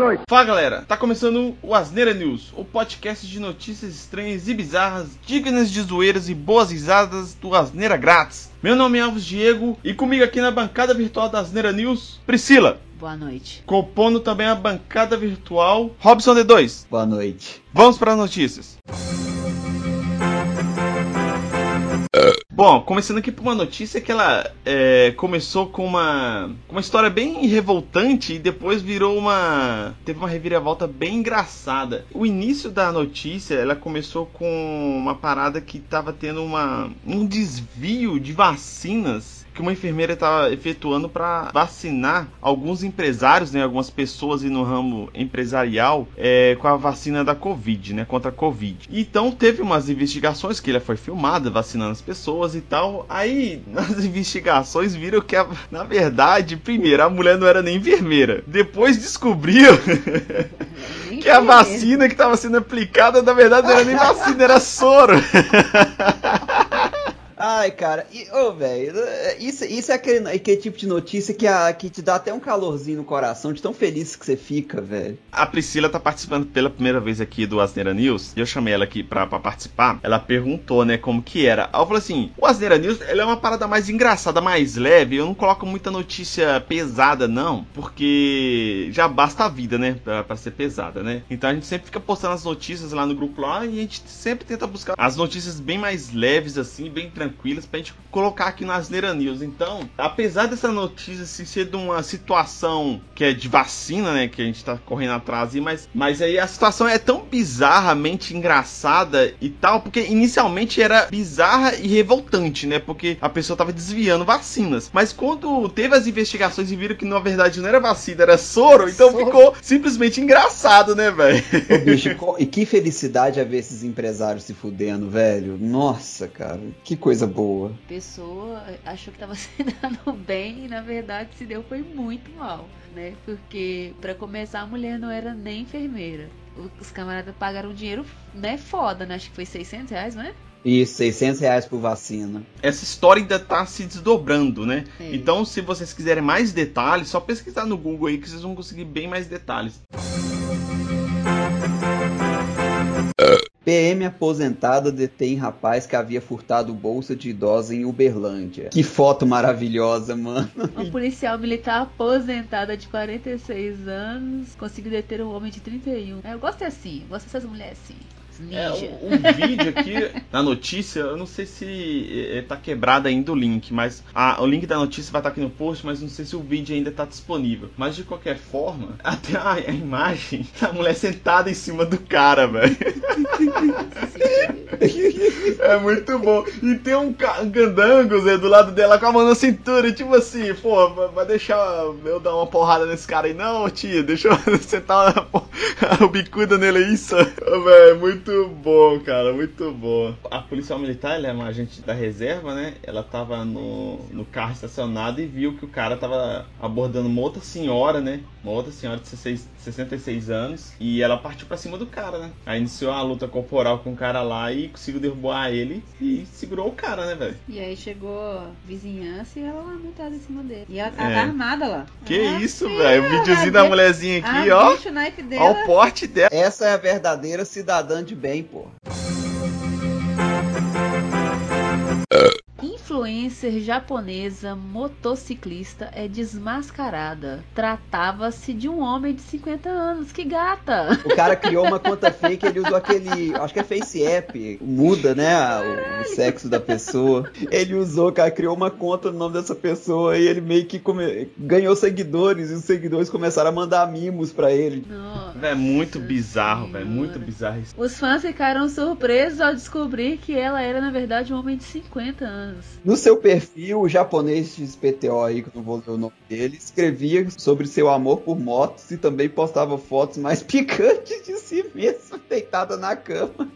noite. Fala galera, tá começando o Asneira News, o podcast de notícias estranhas e bizarras, dignas de zoeiras e boas risadas do Asneira Grátis. Meu nome é Alves Diego e comigo aqui na bancada virtual da Asneira News, Priscila. Boa noite. Compondo também a bancada virtual, Robson D2. Boa noite. Vamos para as notícias. Bom, começando aqui por uma notícia que ela é, começou com uma, uma história bem revoltante e depois virou uma. teve uma reviravolta bem engraçada. O início da notícia ela começou com uma parada que estava tendo uma, um desvio de vacinas que uma enfermeira estava efetuando para vacinar alguns empresários, né, algumas pessoas no ramo empresarial é, com a vacina da Covid, né, contra a Covid. Então teve umas investigações que ela foi filmada vacinando as pessoas e tal. Aí nas investigações viram que a, na verdade, primeiro a mulher não era nem enfermeira. Depois descobriu que a vacina que estava sendo aplicada na verdade não era nem vacina, era soro. Ai, cara, ô, oh, velho, isso, isso é aquele, aquele tipo de notícia que, a, que te dá até um calorzinho no coração, de tão feliz que você fica, velho. A Priscila tá participando pela primeira vez aqui do Asneira News, e eu chamei ela aqui pra, pra participar. Ela perguntou, né, como que era. Aí eu falei assim: o Asneira News é uma parada mais engraçada, mais leve. Eu não coloco muita notícia pesada, não, porque já basta a vida, né, pra, pra ser pesada, né? Então a gente sempre fica postando as notícias lá no grupo lá e a gente sempre tenta buscar as notícias bem mais leves, assim, bem tranquilas tranquilas pra gente colocar aqui nas Asneira News. Então, apesar dessa notícia assim, ser de uma situação que é de vacina, né, que a gente tá correndo atrás, mas, mas aí a situação é tão bizarramente engraçada e tal, porque inicialmente era bizarra e revoltante, né, porque a pessoa tava desviando vacinas. Mas quando teve as investigações e viram que na verdade não era vacina, era soro, então soro. ficou simplesmente engraçado, né, velho? E que felicidade a ver esses empresários se fudendo, velho. Nossa, cara, que coisa coisa boa. A pessoa achou que estava se dando bem e na verdade se deu foi muito mal, né? Porque para começar a mulher não era nem enfermeira. Os camaradas pagaram dinheiro, né? Foda, né? Acho que foi 600 reais, não é? Isso, 600 reais por vacina. Essa história ainda tá se desdobrando, né? É. Então, se vocês quiserem mais detalhes, só pesquisar no Google aí que vocês vão conseguir bem mais detalhes. PM aposentada detém rapaz que havia furtado bolsa de idosa em Uberlândia. Que foto maravilhosa, mano. Uma policial militar aposentada de 46 anos conseguiu deter um homem de 31. Eu gosto assim, gosto dessas mulheres assim. É, o, o, vídeo aqui na notícia, eu não sei se é, tá quebrado ainda o link, mas a, o link da notícia vai estar tá aqui no post, mas não sei se o vídeo ainda tá disponível. Mas de qualquer forma, até a, a imagem da mulher sentada em cima do cara, velho. é muito bom. E tem um, candango, Zé, do lado dela com a mão na cintura, tipo assim, pô, vai deixar eu dar uma porrada nesse cara aí, não, tia, deixa eu sentar o bicuda nele, é isso, velho, muito bom, cara, muito bom. A policial militar, ela é uma agente da reserva, né? Ela tava no, no carro estacionado e viu que o cara tava abordando uma outra senhora, né? Uma outra senhora de 66, 66 anos. E ela partiu pra cima do cara, né? Aí iniciou a luta corporal com o cara lá e conseguiu derrubar ele e segurou o cara, né, velho? E aí chegou a vizinhança e ela lá montada em cima dele. E ela tava é. armada lá. Que ah, isso, velho? O videozinho da mulherzinha aqui, ó. Olha o porte dela. Essa é a verdadeira cidadã de bem, pô. Influencer japonesa motociclista é desmascarada. Tratava-se de um homem de 50 anos. Que gata! O cara criou uma conta fake, ele usou aquele. Acho que é Face App. Muda, né? O, o, sexo da pessoa. Ele usou, cara, criou uma conta no nome dessa pessoa e ele meio que come... ganhou seguidores e os seguidores começaram a mandar mimos para ele. Nossa, é muito bizarro, velho. Muito bizarro isso. Os fãs ficaram surpresos ao descobrir que ela era, na verdade, um homem de 50 anos. No seu perfil, o japonês XPTO aí, que eu não vou ler o nome dele, escrevia sobre seu amor por motos e também postava fotos mais picantes de si mesmo, deitada na cama.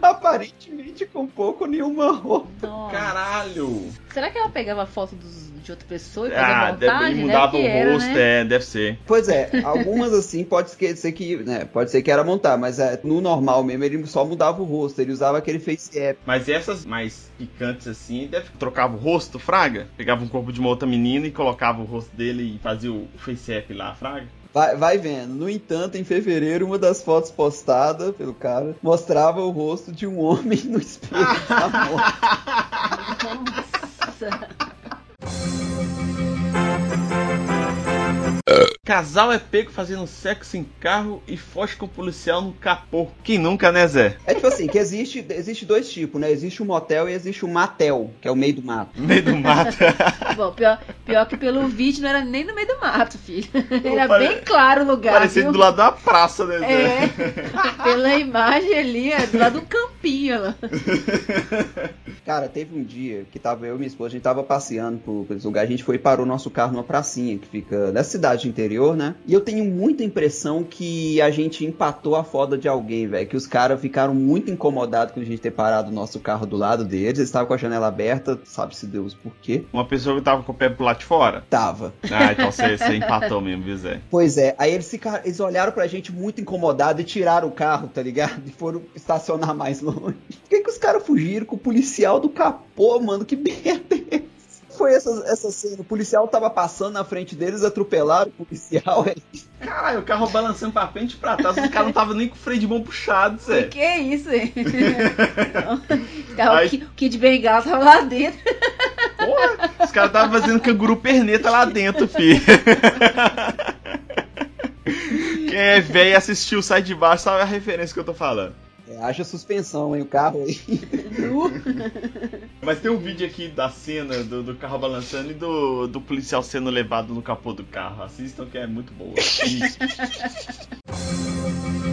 Aparentemente com pouco nenhuma roupa. Nossa. Caralho! Será que ela pegava foto dos, de outra pessoa e fazia ah, montagem? Deve, mudava deve o era, rosto, né? é, deve ser. Pois é, algumas assim pode ser que, né, pode ser que era montar, mas é, no normal mesmo ele só mudava o rosto, ele usava aquele face app. Mas essas mais picantes assim, deve trocava o rosto, fraga? Pegava um corpo de uma outra menina e colocava o rosto dele e fazia o face app lá, fraga? Vai, vai vendo. No entanto, em fevereiro, uma das fotos postada pelo cara mostrava o rosto de um homem no espelho da moto. Nossa. Casal é pego fazendo sexo em carro e foge com o policial no capô. Quem nunca, né, Zé? É tipo assim, que existe, existe dois tipos, né? Existe o motel e existe o matel, que é o meio do mato. Meio do mato. Bom, pior, pior que pelo vídeo não era nem no meio do mato, filho. Era pare- bem claro o lugar. Parecendo viu? do lado da praça, né, Zé? É, pela imagem ali, é do lado do campinho lá. Cara, teve um dia que tava eu e minha esposa, a gente tava passeando por, por esse lugar, a gente foi e parou nosso carro numa pracinha que fica nessa cidade interior, né? E eu tenho muita impressão que a gente empatou a foda de alguém, velho. Que os caras ficaram muito incomodados com a gente ter parado o nosso carro do lado deles. Eles estavam com a janela aberta, sabe-se Deus por quê. Uma pessoa que tava com o pé pro lado de fora. Tava. Ah, então você, você empatou mesmo, viu, Zé? Pois é, aí eles ficaram, eles olharam pra gente muito incomodados e tiraram o carro, tá ligado? E foram estacionar mais longe. Por que, que os caras fugiram com o policial do capô, mano? Que merda é essa? Foi essa, essa cena, o policial tava passando na frente deles, atropelaram o policial. aí- Caralho, o carro balançando pra frente e pra trás, o cara não tava nem com o freio de mão puxado, Zé. Que é isso, hein? Tava Ai. o Ki- o Kid Bengala tava lá dentro. Porra, os caras estavam fazendo canguru perneta lá dentro, filho. Quem é velho e assistiu Sai de Baixo sabe a referência que eu tô falando. É, haja suspensão, hein, o carro aí. Mas tem um vídeo aqui da cena do, do carro balançando e do, do policial sendo levado no capô do carro. Assistam que é muito boa.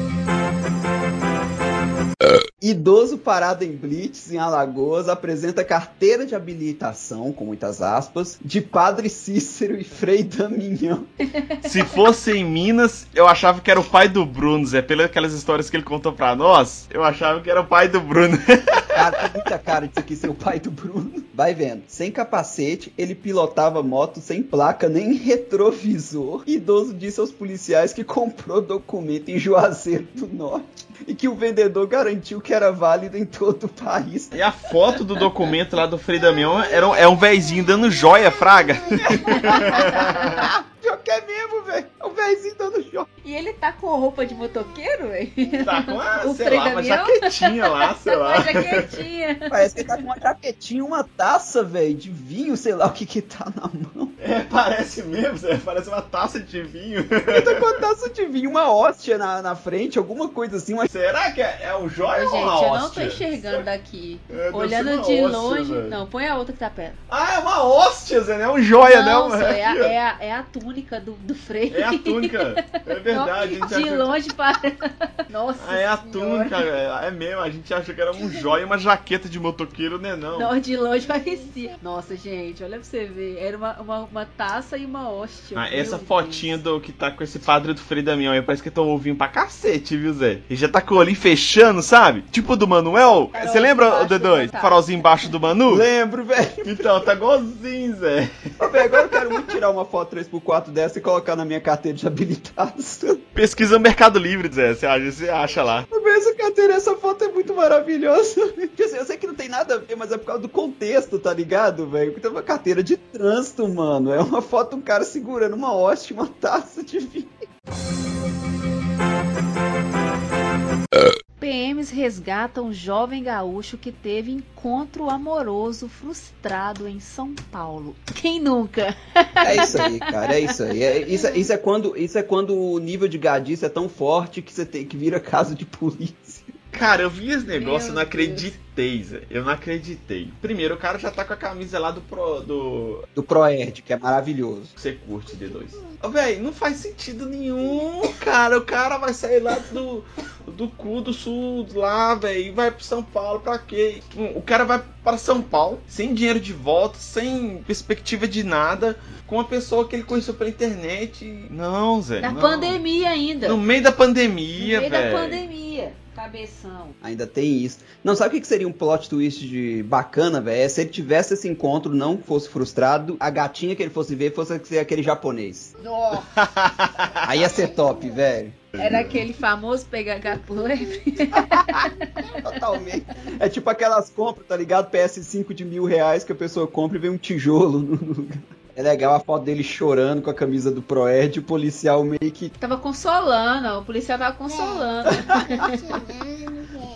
Idoso parado em Blitz, em Alagoas, apresenta carteira de habilitação, com muitas aspas, de Padre Cícero e Frei Damião. Se fosse em Minas, eu achava que era o pai do Bruno, Zé. Pelas aquelas histórias que ele contou pra nós, eu achava que era o pai do Bruno. Cara, tem muita cara disso aqui ser o pai do Bruno. Vai vendo. Sem capacete, ele pilotava moto sem placa nem retrovisor. Idoso disse aos policiais que comprou documento em Juazeiro do Norte e que o vendedor garantiu que era válido em todo o país. E a foto do documento lá do Frei Damião era um, é um véizinho dando joia, fraga. Pior que é mesmo, velho. É o velhinho dando choque. E ele tá com roupa de motoqueiro, velho? Tá com uma, O sei lá, uma jaquetinha lá, sei lá. Uma jaquetinha. Parece que ele tá com uma jaquetinha, uma taça, velho, de vinho, sei lá o que que tá na mão. É, parece mesmo, Zé. Parece uma taça de vinho. Ele tá com uma taça de vinho, uma hóstia na, na frente, alguma coisa assim, uma Será que é, é um joia Gente, ou uma eu não tô hóstia? enxergando daqui. É, Olhando de hóstia, longe. velho. Não, põe a outra que tá perto. Ah, é uma hóstia, Zé, não é um joia, não, não. só é, a, aqui, é, a, é a túnica do, do freio. É a túnica. É verdade. a gente de longe para. Nossa. Ah, é a Senhora. túnica, é, é mesmo. A gente acha que era um joia e uma jaqueta de motoqueiro, né? Não. Não, de longe parecia. Nossa, gente, olha pra você ver. Era uma, uma, uma taça e uma hóstia. Ah, essa Deus. fotinha do que tá com esse padre do Frei Damião aí, parece que tomou vinho pra cacete, viu, Zé? Ele já tá com o olhinho fechando, sabe? Tipo do Manuel. Farol Você lembra, o do D2? Manu. Farolzinho embaixo do Manu? Lembro, velho. Então, tá igualzinho, Zé. Ô, velho, Agora eu quero muito tirar uma foto 3x4 dessa e colocar na minha carteira de habilitados. Pesquisa no Mercado Livre, Zé. Você acha, você acha lá. Ô, velho, Essa foto é muito maravilhosa. Assim, Eu sei que não tem nada a ver, mas é por causa do contexto, tá ligado, velho? Porque tem uma carteira de trânsito, mano. É uma foto de um cara segurando uma hóstia, e uma taça de vinho. PMs resgatam jovem gaúcho que teve encontro amoroso frustrado em São Paulo. Quem nunca? É isso aí, cara, é isso aí. É- isso, isso é quando, isso é quando o nível de gadice é tão forte que você tem que vira caso de polícia. Cara, eu vi esse negócio Meu não acreditei, Zé. Eu não acreditei. Primeiro, o cara já tá com a camisa lá do Pro. do. Do Proerd, que é maravilhoso. você curte D2. Ô, véi, não faz sentido nenhum, cara. O cara vai sair lá do, do cu do sul, lá, véi, e vai pro São Paulo pra quê? O cara vai para São Paulo, sem dinheiro de volta, sem perspectiva de nada, com uma pessoa que ele conheceu pela internet. Não, Zé. Na não. pandemia ainda. No meio da pandemia, no meio velho. da pandemia. Cabeção. Ainda tem isso. Não, sabe o que seria um plot twist de bacana, velho? É se ele tivesse esse encontro, não fosse frustrado, a gatinha que ele fosse ver fosse ser aquele japonês. Nossa. Aí ia ser top, velho. Era aquele famoso pegar gato por lebre. Totalmente. É tipo aquelas compras, tá ligado? PS5 de mil reais que a pessoa compra e vem um tijolo no lugar. É legal a foto dele chorando com a camisa do Proerd, o policial meio que. Tava consolando, o policial tava consolando.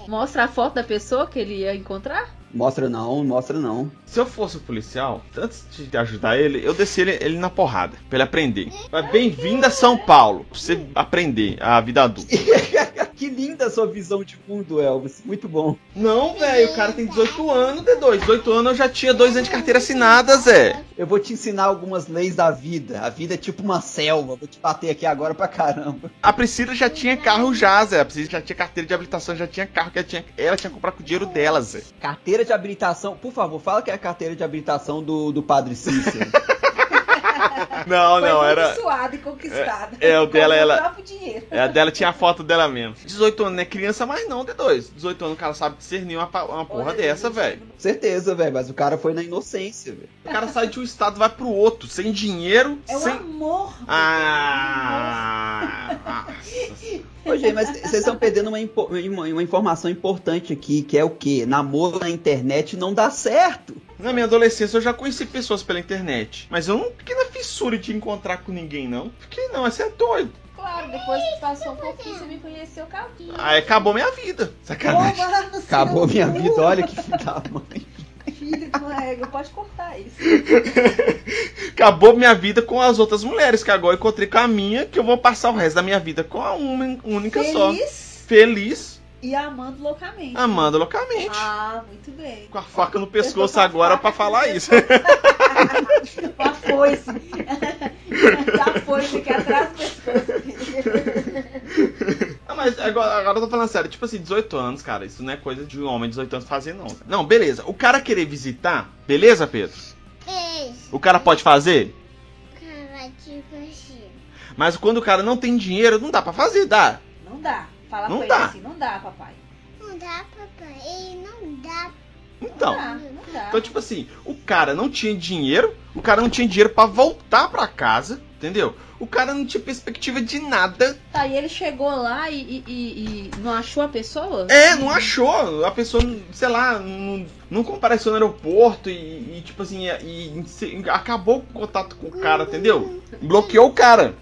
Mostra a foto da pessoa que ele ia encontrar? Mostra não, mostra não. Se eu fosse o policial, antes de ajudar ele, eu desci ele, ele na porrada, pra ele aprender. Bem-vindo a São Paulo, pra você aprender a vida adulta. que linda a sua visão de mundo, Elvis. Muito bom. Não, velho, o cara tem 18 anos, D2. 18 anos eu já tinha dois anos de carteira assinada, Zé. Eu vou te ensinar algumas leis da vida. A vida é tipo uma selva. Vou te bater aqui agora pra caramba. A Priscila já tinha carro já, Zé. A Priscila já tinha carteira de habilitação, já tinha carro que ela tinha, ela tinha que comprar com o dinheiro dela, Zé. Carteira de habilitação. Por favor, fala que é a carteira de habilitação do, do Padre Cícero. Não, não, era. suada e conquistada. É, é o dela, o ela. É, a dela tinha a foto dela mesmo. 18 anos não é criança mais não, D2. 18 anos o cara sabe discernir uma, uma porra Olha, dessa, velho. Certeza, velho. Mas o cara foi na inocência, velho. O cara sai de um estado e vai pro outro, sem dinheiro, É o sem. amor. Ah! Nossa. Ô, gente, mas vocês estão perdendo uma, impo- uma- uma informação importante aqui, que é o quê? Namoro na internet não dá certo. Na minha adolescência eu já conheci pessoas pela internet. Mas eu não fiquei na fissura de encontrar com ninguém, não. Fiquei não, você é doido. Claro, depois que passou um pouquinho, você me conheceu, acabou. Aí acabou minha vida. Sacanagem. Acabou minha vida, olha que filho da mãe. Filho de uma égua, pode cortar isso. Acabou minha vida com as outras mulheres, que agora eu encontrei com a minha, que eu vou passar o resto da minha vida com a uma única só. Feliz Feliz, e amando loucamente. amando loucamente. Ah, muito bem. Com a faca no pescoço agora pra falar isso. Foice. Com a foice aqui atrás do pescoço. Mas agora, agora eu tô falando sério, tipo assim, 18 anos, cara, isso não é coisa de um homem de 18 anos fazer, não. Não, beleza. O cara querer visitar, beleza, Pedro? O cara pode fazer? Mas quando o cara não tem dinheiro, não dá pra fazer, dá. Não dá. Fala Não com dá. ele assim, não dá, papai. Não dá, papai. Não dá. Então. Não dá, não dá. Então, tipo assim, o cara não tinha dinheiro, o cara não tinha dinheiro pra voltar pra casa, entendeu? O cara não tinha perspectiva de nada. Tá, e ele chegou lá e, e- e- e não achou a pessoa? É, não achou. A pessoa, sei lá, não, não compareceu no aeroporto e, tipo assim, e, acabou o contato com o cara, entendeu? Bloqueou o cara.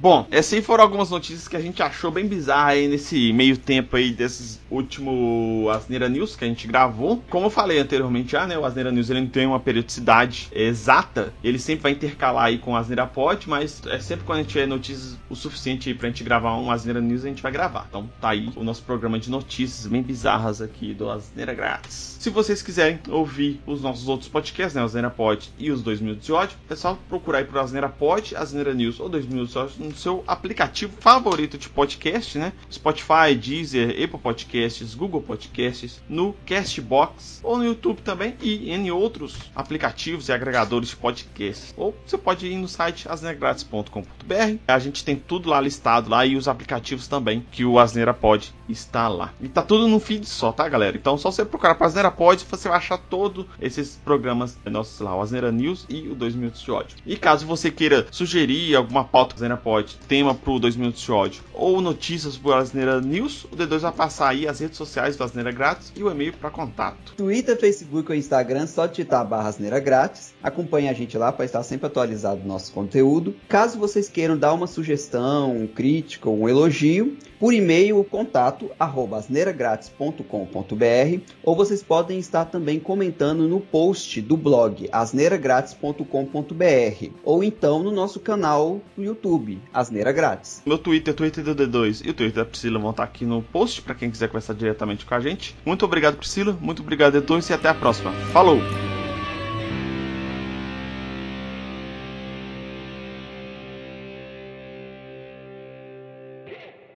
Bom, essas foram algumas notícias que a gente achou bem bizarra aí nesse meio tempo aí desses últimos Asneira News que a gente gravou. Como eu falei anteriormente já, né, o Asneira News ele não tem uma periodicidade exata, ele sempre vai intercalar aí com o Asneira Pod, mas é sempre quando a gente tiver notícias o suficiente aí pra gente gravar um Asneira News, a gente vai gravar. Então tá aí o nosso programa de notícias bem bizarras aqui do Asneira Grátis. Se vocês quiserem ouvir os nossos outros podcasts, né, o Asneira Pod e os 2 Minutos de Ódio, é só procurar aí pro Asneira Pod, Asneira News ou 2 Minutos de Ódio no seu aplicativo favorito de podcast, né? Spotify, Deezer, Apple Podcasts, Google Podcasts, no Castbox ou no YouTube também e em outros aplicativos e agregadores de podcasts. Ou você pode ir no site asneiragratis.com.br. A gente tem tudo lá listado lá e os aplicativos também que o Asneira Pod está lá. E tá tudo no feed só, tá, galera? Então só você procurar para Asneira Pod, você vai achar todos esses programas nossos lá, o Asneira News e o 2 Minutos de Ódio. E caso você queira sugerir alguma pauta do Asneira Pod, tema pro 2 Minutos de Ódio ou notícias pro Asneira News, o D2 vai passar aí as redes sociais do Asneira Grátis e o e-mail para contato. Twitter, Facebook ou Instagram, só digitar barra asneira grátis. Acompanhe a gente lá para estar sempre atualizado do nosso conteúdo. Caso vocês queiram dar uma sugestão, um crítica ou um elogio, por e-mail contato arroba ou vocês podem estar também comentando no post do blog asneiragratis.com.br ou então no nosso canal no YouTube, Asneira Grátis. Meu Twitter, Twitter do D2 e o Twitter da Priscila vão estar aqui no post para quem quiser conversar diretamente com a gente. Muito obrigado, Priscila. Muito obrigado, D2 e até a próxima. Falou!